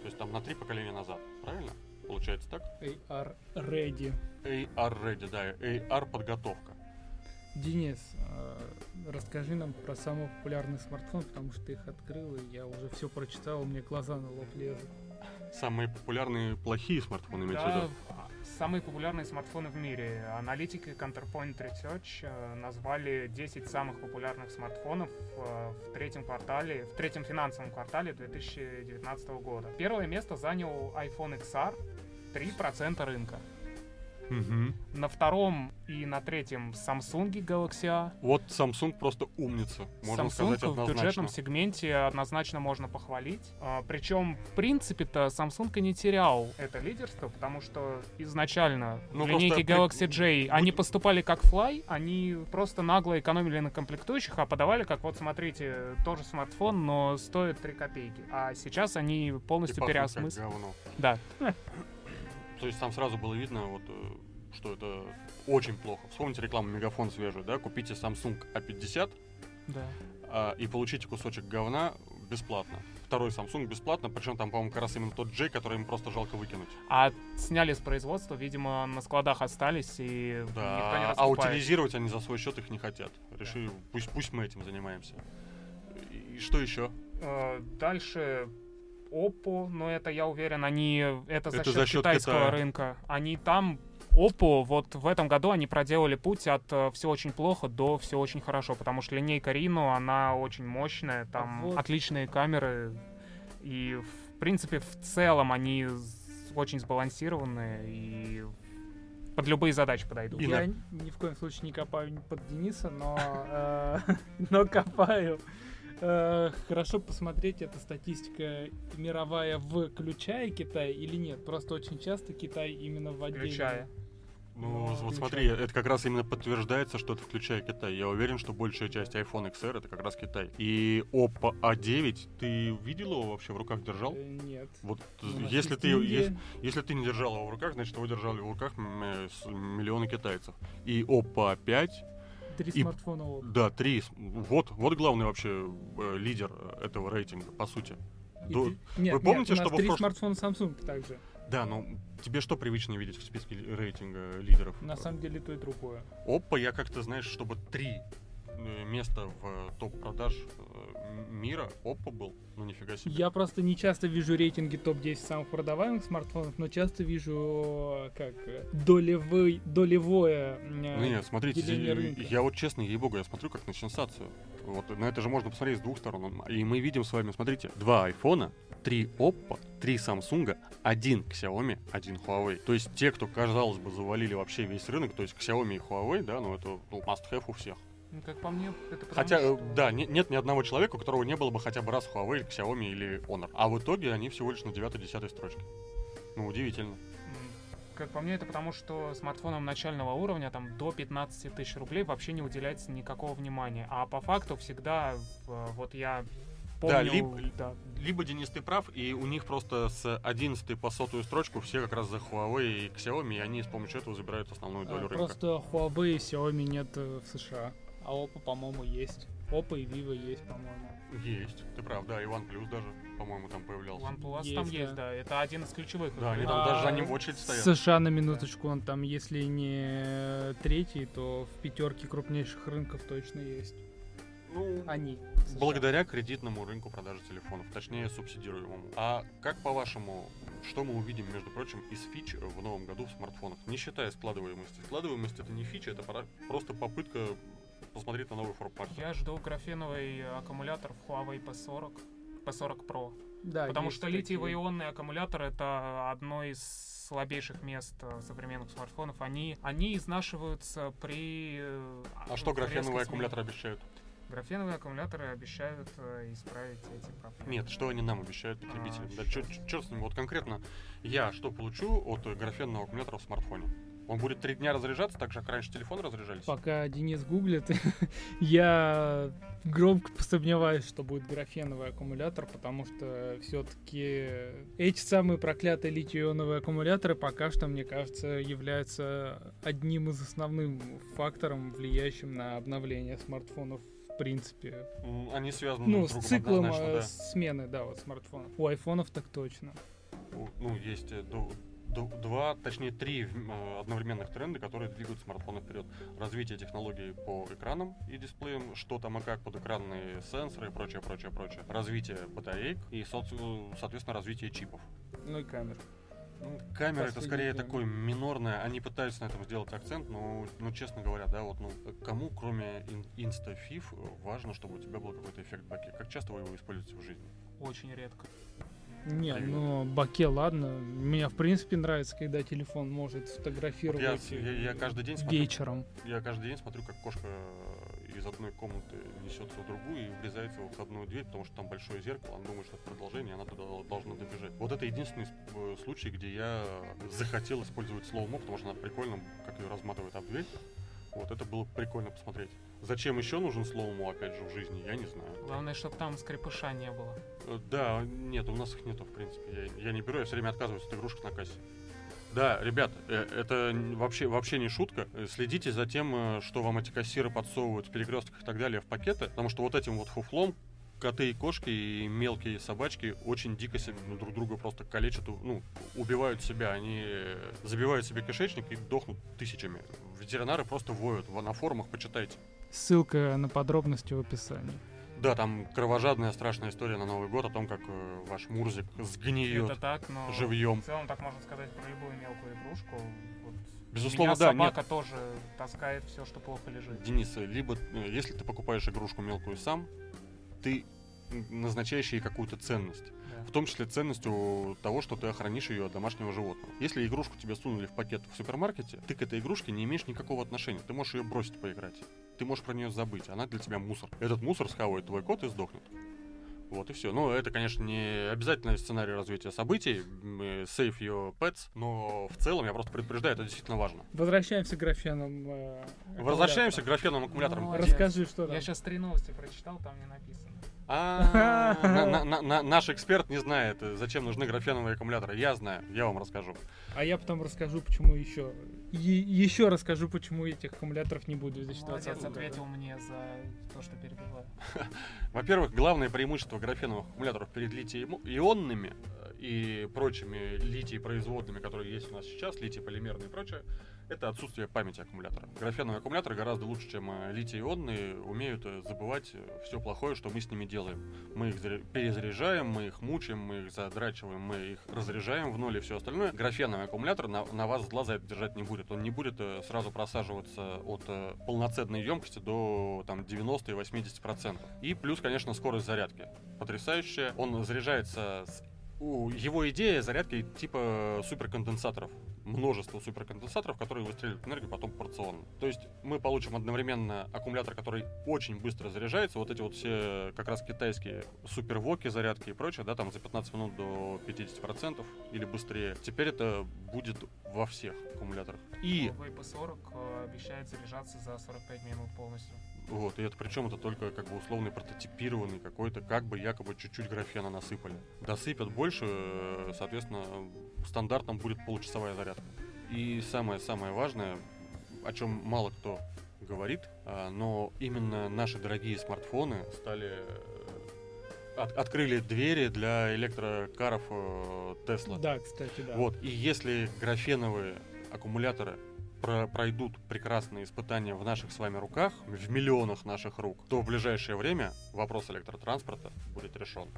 То есть там на три поколения назад, правильно? Получается так? AR Ready. AR Ready, да, AR подготовка. Денис, э, расскажи нам про самый популярный смартфон, потому что ты их открыл, и я уже все прочитал, у меня глаза на лоб лезут. Самые популярные плохие смартфоны, имеется да, в виду? Самые популярные смартфоны в мире. Аналитики Counterpoint Research э, назвали 10 самых популярных смартфонов э, в третьем квартале, в третьем финансовом квартале 2019 года. Первое место занял iPhone XR, 3% рынка. Угу. На втором и на третьем Samsung Galaxy A. Вот Samsung просто умница, можно Samsung сказать однозначно. в бюджетном сегменте однозначно можно похвалить. А, причем, в принципе-то, Samsung и не терял это лидерство, потому что изначально ну, в линейке Galaxy J Будь... они поступали как Fly, они просто нагло экономили на комплектующих, а подавали как, вот смотрите, тоже смартфон, но стоит 3 копейки. А сейчас они полностью переосмыслили. Да. (laughs) То есть там сразу было видно, вот, э, что это очень плохо. Вспомните рекламу Мегафон свежую, да? Купите Samsung A50 да. а, и получите кусочек говна бесплатно. Второй Samsung бесплатно, причем там, по-моему, как раз именно тот J, который им просто жалко выкинуть. А сняли с производства, видимо, на складах остались и да, никто не А утилизировать они за свой счет их не хотят. Решили, да. пусть, пусть мы этим занимаемся. И что еще? Э, дальше Oppo, но это, я уверен, они это за, это счет, за счет китайского Китая. рынка. Они там Oppo вот в этом году они проделали путь от э, все очень плохо до все очень хорошо, потому что линейка Reno, она очень мощная, там вот. отличные камеры, и в принципе в целом они очень сбалансированные и под любые задачи подойдут. Я ни в коем случае не копаю под Дениса, но, э, (laughs) но копаю э, хорошо посмотреть, эта статистика мировая, включая Китай или нет. Просто очень часто Китай именно в отдельно. Включая. Ну, вот включая. смотри, это как раз именно подтверждается, что это включая Китай. Я уверен, что большая часть iPhone XR это как раз Китай. И Oppo A9, ты видел его вообще в руках держал? Э, нет. Вот ну, если ты, если, если ты не держал его в руках, значит его держали в руках миллионы китайцев. И Oppo A5 Три и, смартфона. Да, три. Вот, вот главный вообще э, лидер этого рейтинга, по сути. До... Нет, Вы помните, нет, у нас что три прош... смартфона Samsung также. Да, но тебе что привычно видеть в списке рейтинга лидеров? На самом деле то и другое. Опа, я как-то, знаешь, чтобы три место в э, топ продаж мира Oppo был. Ну нифига себе. Я просто не часто вижу рейтинги топ-10 самых продаваемых смартфонов, но часто вижу как долевой, долевое ну, нет, смотрите, я, я вот честно, ей-богу, я смотрю как на сенсацию. Вот на это же можно посмотреть с двух сторон. И мы видим с вами, смотрите, два айфона, три Oppo, три Samsung, один Xiaomi, один Huawei. То есть те, кто, казалось бы, завалили вообще весь рынок, то есть Xiaomi и Huawei, да, ну это ну, must-have у всех. Ну, как по мне, это Хотя, что... Э, да, не, нет ни одного человека, у которого не было бы хотя бы раз Huawei, Xiaomi или Honor. А в итоге они всего лишь на 9-10 строчке. Ну, удивительно. Как по мне, это потому, что смартфонам начального уровня, там, до 15 тысяч рублей вообще не уделяется никакого внимания. А по факту всегда, вот я помню... Да, либо, да. либо Денис, ты прав, и у них просто с 11 по сотую строчку все как раз за Huawei и Xiaomi, и они с помощью этого забирают основную долю а, рынка. Просто Huawei и Xiaomi нет э, в США. А Oppo, по-моему, есть. Oppo и Vivo есть, по-моему. Есть, ты прав, да, и OnePlus даже, по-моему, там появлялся. OnePlus есть, там да. есть, да, это один из ключевых. Да, они там а, даже они в очередь стоят. США на минуточку, он там, если не третий, то в пятерке крупнейших рынков точно есть. Ну, они. Благодаря кредитному рынку продажи телефонов, точнее субсидируемому. А как по-вашему, что мы увидим, между прочим, из фич в новом году в смартфонах? Не считая складываемости. Складываемость это не фича, это просто попытка посмотреть на новый форм-фактор. Я жду графеновый аккумулятор в Huawei P40, P40 Pro. Да, Потому что литиево-ионный аккумулятор это одно из слабейших мест э, современных смартфонов. Они, они изнашиваются при... Э, а что графеновые аккумуляторы обещают? Графеновые аккумуляторы обещают э, исправить эти проблемы. Нет, что они нам обещают, потребителям? А, да, черт с ним. Вот конкретно я что получу от графенного аккумулятора в смартфоне? Он будет три дня разряжаться, так же, как раньше телефоны разряжались? Пока Денис гуглит, (laughs) я Громко посомневаюсь, что будет графеновый аккумулятор, потому что все-таки эти самые проклятые литий-ионовые аккумуляторы пока что, мне кажется, являются одним из основных факторов, влияющим на обновление смартфонов в принципе. Они связаны ну, с, с циклом э, да. смены, да, вот смартфонов. У айфонов так точно. Ну, есть э, два, точнее три э, одновременных тренда, которые двигают смартфоны вперед. Развитие технологий по экранам и дисплеям, что там и как, подэкранные сенсоры и прочее, прочее, прочее. Развитие батареек и, соответственно, развитие чипов. Ну и камер. Ну, камера это скорее время. такое минорное. Они пытаются на этом сделать акцент, но, ну, честно говоря, да, вот, ну, кому, кроме инстафиф, важно, чтобы у тебя был какой-то эффект баки? Как часто вы его используете в жизни? Очень редко. Не, ну баке ладно. Мне в принципе нравится, когда телефон может сфотографировать я, я, я каждый день вечером. Смотрю, я каждый день смотрю, как кошка из одной комнаты несется в другую и врезается в входную дверь, потому что там большое зеркало, она думает, что это продолжение, она туда должна добежать. Вот это единственный э, случай, где я захотел использовать слоумо, потому что она прикольно, как ее разматывает об дверь. Вот это было прикольно посмотреть. Зачем еще нужен слоумо, опять же, в жизни, я не знаю. Главное, чтобы там скрипыша не было. Э, да, нет, у нас их нету, в принципе. Я, я не беру, я все время отказываюсь от игрушек на кассе. Да, ребят, э, это вообще, вообще не шутка. Следите за тем, э, что вам эти кассиры подсовывают в перекрестках и так далее в пакеты, потому что вот этим вот фуфлом коты и кошки и мелкие собачки очень дико себе, ну, друг друга просто калечат, ну, убивают себя. Они забивают себе кишечник и дохнут тысячами. Ветеринары просто воют. На форумах почитайте. Ссылка на подробности в описании. Да, там кровожадная страшная история на Новый год о том, как э, ваш Мурзик сгниет Это так, но живьем. В целом так можно сказать про любую мелкую игрушку. Вот Безусловно, Меня да. Собака нет. тоже таскает все, что плохо лежит. Денис, либо э, если ты покупаешь игрушку мелкую сам, ты назначаешь ей какую-то ценность. Да. В том числе ценностью того, что ты охранишь ее от домашнего животного. Если игрушку тебе сунули в пакет в супермаркете, ты к этой игрушке не имеешь никакого отношения. Ты можешь ее бросить поиграть ты можешь про нее забыть. Она для тебя мусор. Этот мусор схавает твой кот и сдохнет. Вот и все. Ну, это, конечно, не обязательный сценарий развития событий, save your pets, но в целом я просто предупреждаю, это действительно важно. Возвращаемся к графенам. Э, Возвращаемся к графенам аккумуляторам. Ну, расскажи, что там. Я сейчас три новости прочитал, там не написано. А, наш эксперт не знает, зачем нужны графеновые аккумуляторы. Я знаю, я вам расскажу. А я потом расскажу, почему еще. еще расскажу, почему этих аккумуляторов не будет в 2020 Молодец, ответил мне за то, что перебиваю. (laughs) Во-первых, главное преимущество графеновых аккумуляторов перед литий-ионными и прочими литий-производными, которые есть у нас сейчас, литий-полимерные и прочее, это отсутствие памяти аккумулятора. Графеновые аккумуляторы гораздо лучше, чем э, литий-ионные, умеют э, забывать э, все плохое, что мы с ними делаем. Мы их перезаряжаем, мы их мучаем, мы их задрачиваем, мы их разряжаем в ноль и все остальное. Графеновый аккумулятор на, на вас зла за это держать не будет. Он не будет сразу просаживаться от полноценной емкости до там, 90 и 80 процентов. И плюс, конечно, скорость зарядки. Потрясающая. Он заряжается с его идея зарядки типа суперконденсаторов множество суперконденсаторов, которые выстреливают энергию потом порционно. То есть мы получим одновременно аккумулятор, который очень быстро заряжается, вот эти вот все как раз китайские супервоки, зарядки и прочее, да, там за 15 минут до 50% или быстрее. Теперь это будет во всех аккумуляторах. И... VP40 э, обещает заряжаться за 45 минут полностью. Вот, и это причем это только как бы условный прототипированный какой-то, как бы якобы чуть-чуть графена насыпали. Досыпят больше, э, соответственно, стандартом будет получасовая зарядка. И самое-самое важное, о чем мало кто говорит, а, но именно наши дорогие смартфоны стали э, от, открыли двери для электрокаров Тесла. Да, кстати, да. Вот, и если графеновые аккумуляторы про пройдут прекрасные испытания в наших с вами руках, в миллионах наших рук, то в ближайшее время вопрос электротранспорта будет решен.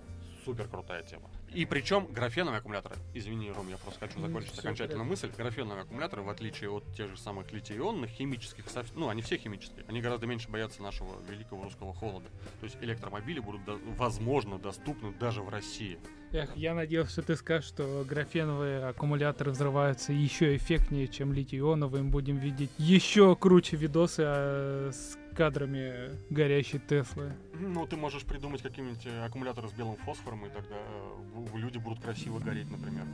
Супер крутая тема. И причем графеновые аккумуляторы, извини, Ром, я просто хочу закончить окончательно мысль, графеновые аккумуляторы, в отличие от тех же самых литий-ионных, химических, ну, они все химические, они гораздо меньше боятся нашего великого русского холода. То есть электромобили будут, возможно, доступны даже в России. Эх, я надеялся, что ты скажешь, что графеновые аккумуляторы взрываются еще эффектнее, чем литий-ионовые. Мы будем видеть еще круче видосы а, с кадрами горящей Теслы. Ну, ты можешь придумать какие-нибудь э, аккумуляторы с белым фосфором, и тогда э, люди будут красиво гореть, например.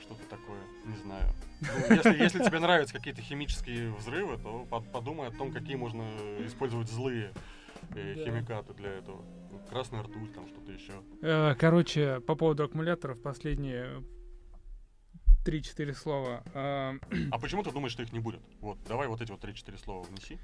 Что-то такое, не знаю. Ну, если, если тебе нравятся какие-то химические взрывы, то под, подумай о том, какие можно использовать злые э, химикаты для этого. Красная ртуть, там что-то еще. Э, короче, по поводу аккумуляторов, последние 3-4 слова. А, а почему ты думаешь, что их не будет? Вот, давай вот эти вот 3-4 слова внеси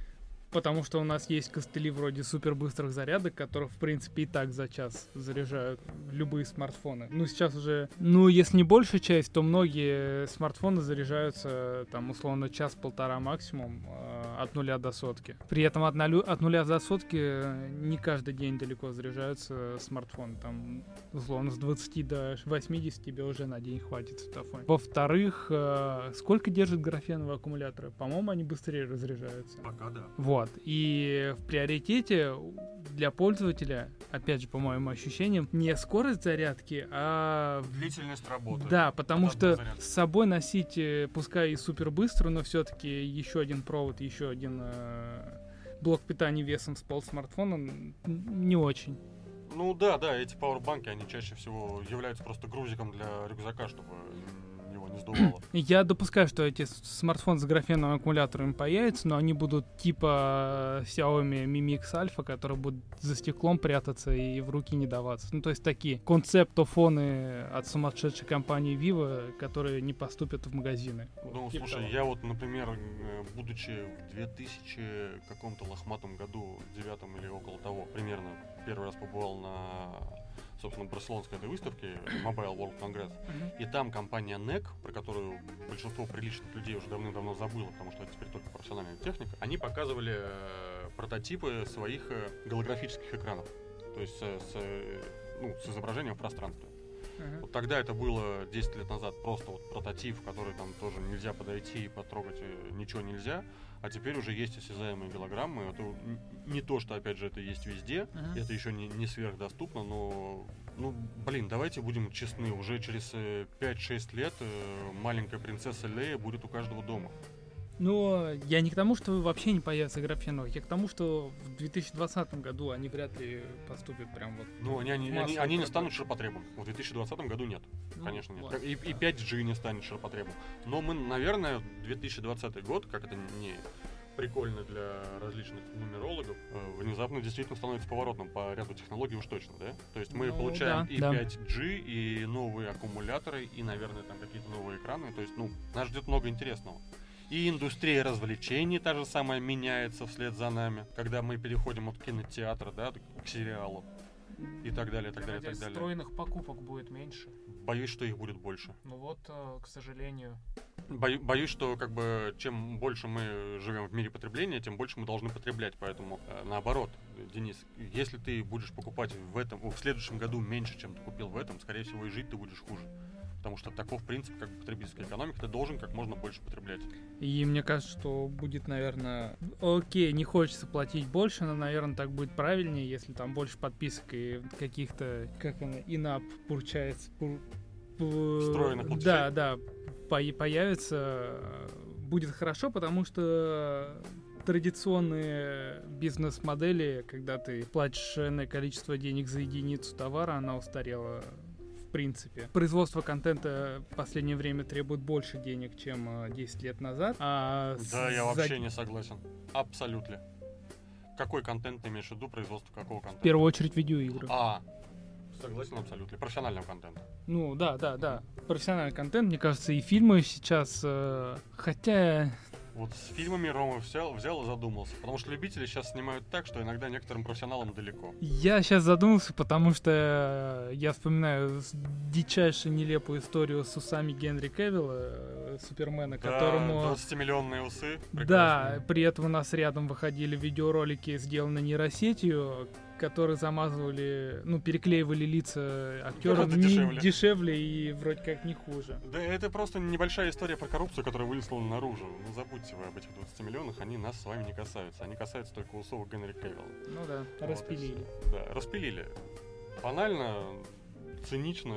потому что у нас есть костыли вроде супербыстрых зарядок, которых, в принципе, и так за час заряжают любые смартфоны. Ну, сейчас уже, ну, если не большая часть, то многие смартфоны заряжаются, там, условно, час-полтора максимум э, от нуля до сотки. При этом от, нуля, от нуля до сотки не каждый день далеко заряжаются смартфоны. Там, условно, с 20 до 80 тебе уже на день хватит светофон. Во-вторых, э, сколько держит графеновые аккумуляторы? По-моему, они быстрее разряжаются. Пока да. Вот. Вот. И в приоритете для пользователя, опять же, по моим ощущениям, не скорость зарядки, а... Длительность работы. Да, потому что зарядки. с собой носить, э, пускай и супер быстро, но все-таки еще один провод, еще один э, блок питания весом с пол смартфона не очень. Ну да, да, эти пауэрбанки, они чаще всего являются просто грузиком для рюкзака, чтобы сдувало. (clears throat) Я допускаю, что эти смартфоны с графеновым аккумулятором появятся, но они будут типа Xiaomi Mi Mix Alpha, которые будут за стеклом прятаться и в руки не даваться. Ну, то есть такие концептофоны от сумасшедшей компании Vivo, которые не поступят в магазины. Ну, типа слушай, того. я вот, например, э, будучи в 2000 каком-то лохматом году, девятом или около того, примерно, первый раз побывал на собственно, барселонской этой выставки Mobile World Congress. Uh-huh. И там компания NEC, про которую большинство приличных людей уже давным-давно забыло, потому что это теперь только профессиональная техника, они показывали э, прототипы своих э, голографических экранов. То есть э, с, э, ну, с изображением в пространстве. Uh-huh. Вот тогда это было 10 лет назад просто вот прототип, который там тоже нельзя подойти и потрогать, ничего нельзя. А теперь уже есть осязаемые голограммы. Это не то, что, опять же, это есть везде. Uh-huh. Это еще не, не сверхдоступно, но ну, блин, давайте будем честны, уже через 5-6 э, лет э, маленькая принцесса Лея будет у каждого дома. Ну, я не к тому, что вообще не появятся графеновых, я к тому, что в 2020 году они вряд ли поступят прям вот. Ну, они, они, они, они не станут ширпотребом. В 2020 году нет. Ну, Конечно, нет. Ладно. И, и 5G не станет ширпотребом. Но мы, наверное, 2020 год, как это не прикольно для различных нумерологов, э, внезапно действительно становится поворотным по ряду технологий уж точно, да? То есть мы ну, получаем да, и да. 5G, и новые аккумуляторы, и, наверное, там какие-то новые экраны. То есть, ну, нас ждет много интересного. И индустрия развлечений та же самая меняется вслед за нами, когда мы переходим от кинотеатра, да, к сериалу и так далее, и так далее, и так далее. Встроенных покупок будет меньше. Боюсь, что их будет больше. Ну вот, э, к сожалению. Бою, боюсь, что как бы чем больше мы живем в мире потребления, тем больше мы должны потреблять. Поэтому э, наоборот, Денис, если ты будешь покупать в этом, в следующем году меньше, чем ты купил в этом, скорее всего и жить ты будешь хуже потому что таков принцип как потребительской экономики, ты должен как можно больше потреблять. И мне кажется, что будет, наверное, окей, не хочется платить больше, но, наверное, так будет правильнее, если там больше подписок и каких-то, как она, инап получается, пур, встроенных платежей. Да, да, по появится, будет хорошо, потому что традиционные бизнес-модели, когда ты платишь энное количество денег за единицу товара, она устарела принципе. Производство контента в последнее время требует больше денег, чем 10 э, лет назад. А да, я вообще за... не согласен. Абсолютно. Какой контент ты имеешь в виду, производство какого контента? В первую очередь видеоигры. А, Согласен абсолютно. Профессионального контента. Ну да, да, да. Профессиональный контент, мне кажется, и фильмы сейчас. Э, хотя вот с фильмами Рома взял, взял и задумался. Потому что любители сейчас снимают так, что иногда некоторым профессионалам далеко. Я сейчас задумался, потому что я вспоминаю дичайшую нелепую историю с усами Генри Кевилла, э, Супермена, да, которому... 20-миллионные усы. Прекрасные. Да, при этом у нас рядом выходили видеоролики, сделанные нейросетью, которые замазывали, ну, переклеивали лица актеров не дешевле. дешевле и вроде как не хуже. Да это просто небольшая история про коррупцию, которая вылезла наружу. Ну забудьте вы об этих 20 миллионах, они нас с вами не касаются. Они касаются только усов Генри Кевилла. Ну да, вот распилили. Да, распилили. Банально, цинично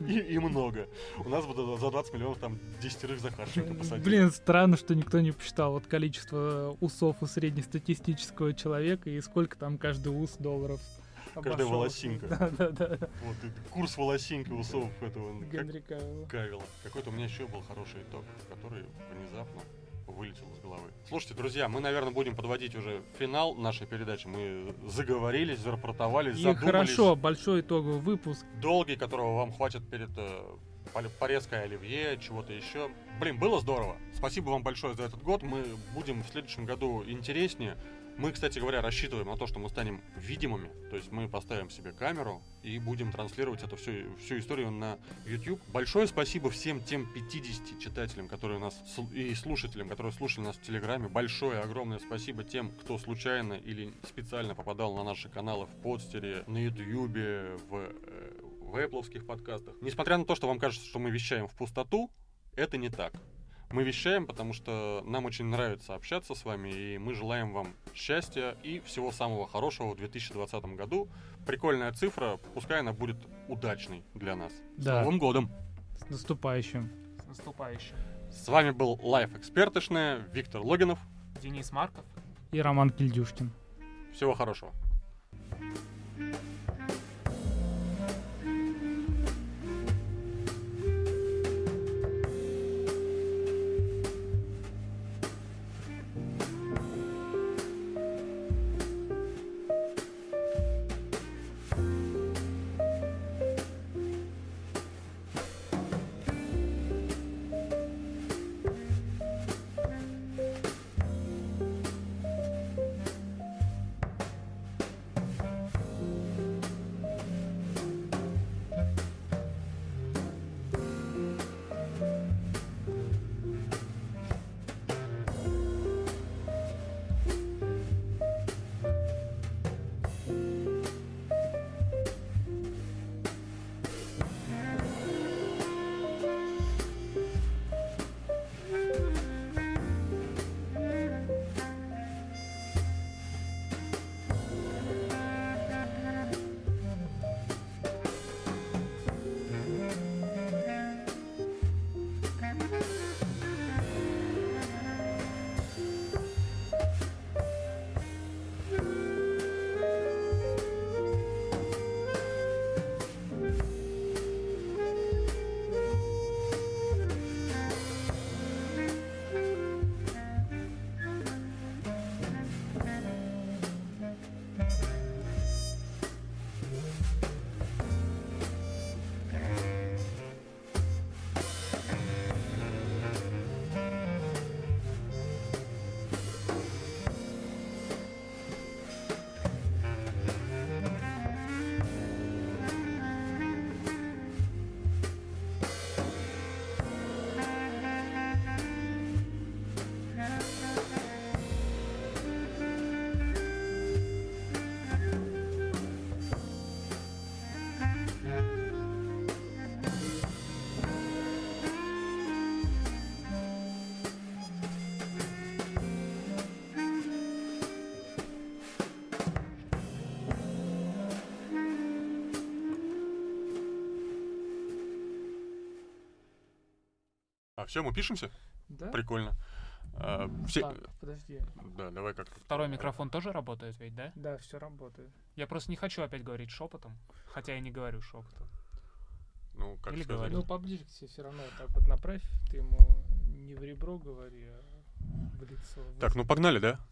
и, и много. У нас бы за 20 миллионов там десятерых Захарченко посадили. Блин, странно, что никто не посчитал вот количество усов у среднестатистического человека и сколько там каждый ус долларов Каждая волосинка. (laughs) Да, да, да. Вот курс волосинка усов этого Генри Кавилла. Кавилла. Какой-то у меня еще был хороший итог, который внезапно вылетел из головы. Слушайте, друзья, мы, наверное, будем подводить уже финал нашей передачи. Мы заговорились, зарапортовались, И задумались. хорошо, большой итоговый выпуск. Долгий, которого вам хватит перед э, порезкой оливье, чего-то еще. Блин, было здорово. Спасибо вам большое за этот год. Мы будем в следующем году интереснее. Мы, кстати говоря, рассчитываем на то, что мы станем видимыми. То есть мы поставим себе камеру и будем транслировать эту всю, всю историю на YouTube. Большое спасибо всем тем 50 читателям, которые нас и слушателям, которые слушали нас в Телеграме. Большое, огромное спасибо тем, кто случайно или специально попадал на наши каналы в подстере, на YouTube, в, э, в Apple подкастах. Несмотря на то, что вам кажется, что мы вещаем в пустоту, это не так. Мы вещаем, потому что нам очень нравится общаться с вами, и мы желаем вам счастья и всего самого хорошего в 2020 году. Прикольная цифра, пускай она будет удачной для нас. С Да. Новым годом! С наступающим. С наступающим. С вами был Life Экспертошная, Виктор Логинов. Денис Марков. И Роман Кильдюшкин. Всего хорошего. Все, мы пишемся? Да? Прикольно. А, все... Так, подожди. Да, давай как Второй микрофон тоже работает ведь, да? Да, все работает. Я просто не хочу опять говорить шепотом, хотя я не говорю шепотом. Ну, как Или сказать. говорю. Ну, поближе к себе все равно так вот направь. Ты ему не в ребро говори, а в лицо. Так, ну погнали, да?